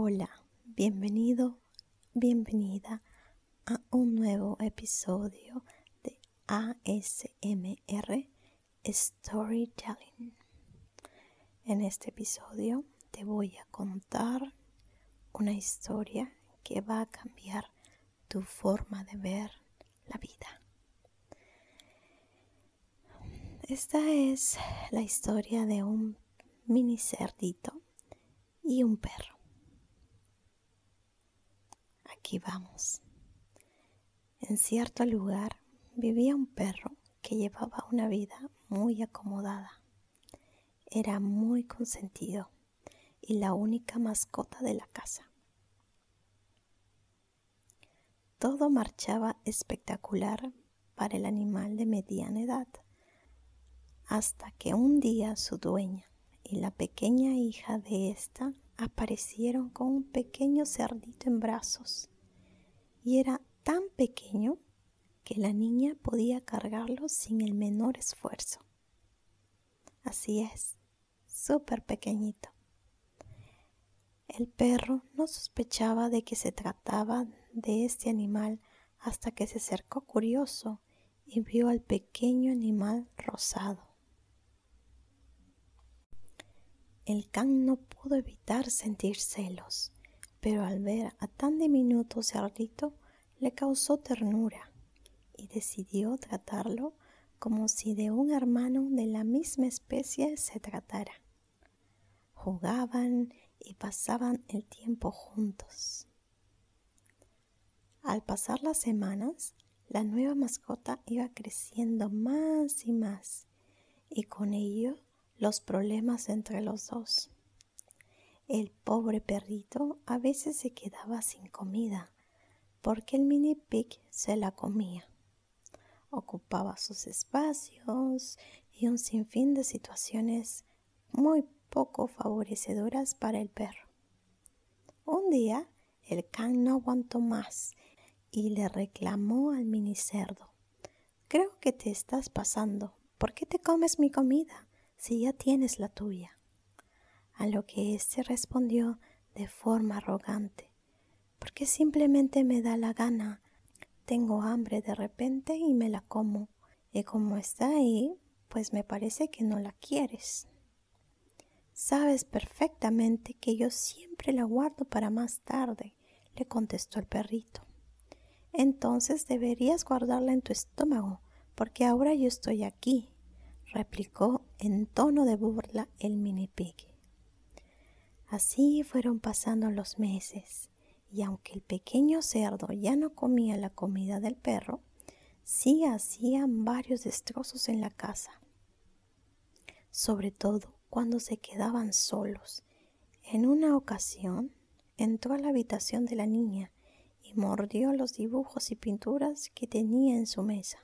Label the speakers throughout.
Speaker 1: Hola, bienvenido, bienvenida a un nuevo episodio de ASMR Storytelling. En este episodio te voy a contar una historia que va a cambiar tu forma de ver la vida. Esta es la historia de un mini cerdito y un perro. Aquí vamos. En cierto lugar vivía un perro que llevaba una vida muy acomodada. Era muy consentido y la única mascota de la casa. Todo marchaba espectacular para el animal de mediana edad, hasta que un día su dueña y la pequeña hija de ésta aparecieron con un pequeño cerdito en brazos y era tan pequeño que la niña podía cargarlo sin el menor esfuerzo. Así es, súper pequeñito. El perro no sospechaba de que se trataba de este animal hasta que se acercó curioso y vio al pequeño animal rosado. El can no pudo evitar sentir celos pero al ver a tan diminuto cerdito le causó ternura y decidió tratarlo como si de un hermano de la misma especie se tratara. Jugaban y pasaban el tiempo juntos. Al pasar las semanas, la nueva mascota iba creciendo más y más, y con ello los problemas entre los dos. El pobre perrito a veces se quedaba sin comida porque el mini pig se la comía. Ocupaba sus espacios y un sinfín de situaciones muy poco favorecedoras para el perro. Un día el can no aguantó más y le reclamó al mini cerdo. Creo que te estás pasando. ¿Por qué te comes mi comida si ya tienes la tuya? a lo que éste respondió de forma arrogante, porque simplemente me da la gana. Tengo hambre de repente y me la como, y como está ahí, pues me parece que no la quieres. Sabes perfectamente que yo siempre la guardo para más tarde, le contestó el perrito. Entonces deberías guardarla en tu estómago, porque ahora yo estoy aquí, replicó en tono de burla el mini pig. Así fueron pasando los meses, y aunque el pequeño cerdo ya no comía la comida del perro, sí hacían varios destrozos en la casa, sobre todo cuando se quedaban solos. En una ocasión entró a la habitación de la niña y mordió los dibujos y pinturas que tenía en su mesa,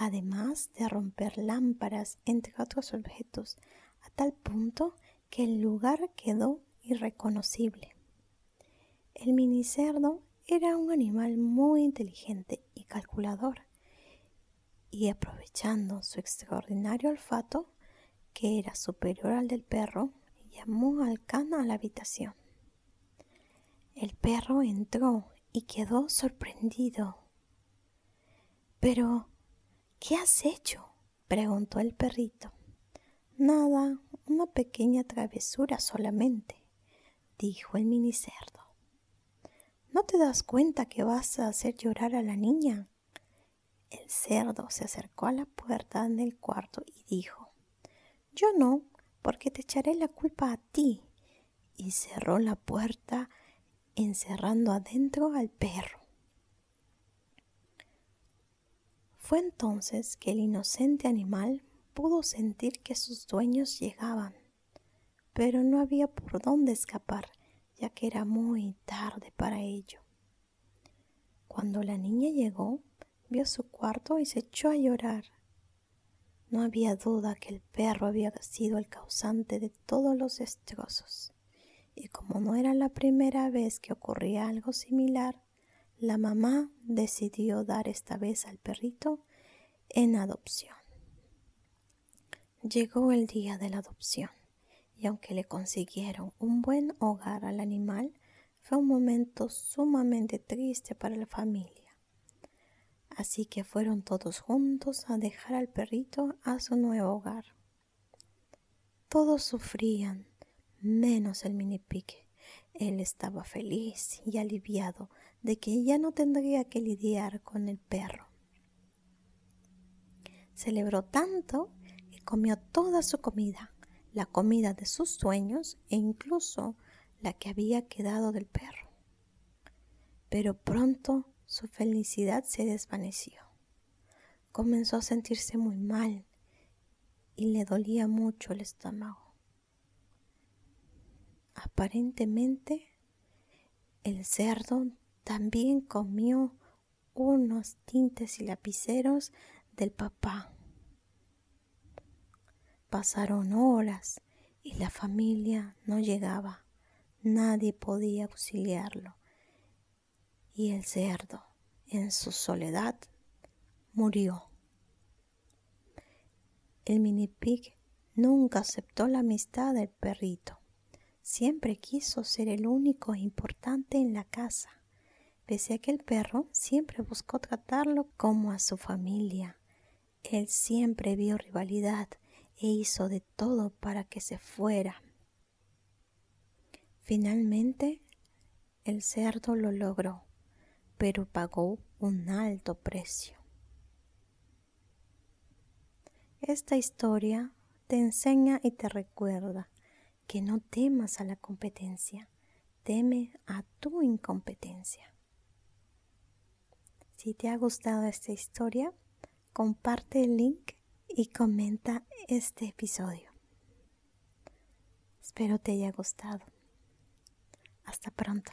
Speaker 1: además de romper lámparas, entre otros objetos, a tal punto que el lugar quedó irreconocible. El minicerdo era un animal muy inteligente y calculador, y aprovechando su extraordinario olfato, que era superior al del perro, llamó al can a la habitación. El perro entró y quedó sorprendido. Pero, ¿qué has hecho? preguntó el perrito. Nada, una pequeña travesura solamente, dijo el minicerdo. ¿No te das cuenta que vas a hacer llorar a la niña? El cerdo se acercó a la puerta del cuarto y dijo, Yo no, porque te echaré la culpa a ti. Y cerró la puerta encerrando adentro al perro. Fue entonces que el inocente animal pudo sentir que sus dueños llegaban, pero no había por dónde escapar ya que era muy tarde para ello. Cuando la niña llegó, vio su cuarto y se echó a llorar. No había duda que el perro había sido el causante de todos los destrozos, y como no era la primera vez que ocurría algo similar, la mamá decidió dar esta vez al perrito en adopción. Llegó el día de la adopción y aunque le consiguieron un buen hogar al animal, fue un momento sumamente triste para la familia. Así que fueron todos juntos a dejar al perrito a su nuevo hogar. Todos sufrían, menos el mini pique. Él estaba feliz y aliviado de que ya no tendría que lidiar con el perro. Celebró tanto que comió toda su comida la comida de sus sueños e incluso la que había quedado del perro. Pero pronto su felicidad se desvaneció. Comenzó a sentirse muy mal y le dolía mucho el estómago. Aparentemente, el cerdo también comió unos tintes y lapiceros del papá Pasaron horas y la familia no llegaba. Nadie podía auxiliarlo. Y el cerdo, en su soledad, murió. El mini pig nunca aceptó la amistad del perrito. Siempre quiso ser el único importante en la casa, pese a que el perro siempre buscó tratarlo como a su familia. Él siempre vio rivalidad e hizo de todo para que se fuera. Finalmente, el cerdo lo logró, pero pagó un alto precio. Esta historia te enseña y te recuerda que no temas a la competencia, teme a tu incompetencia. Si te ha gustado esta historia, comparte el link y comenta este episodio. Espero te haya gustado. Hasta pronto.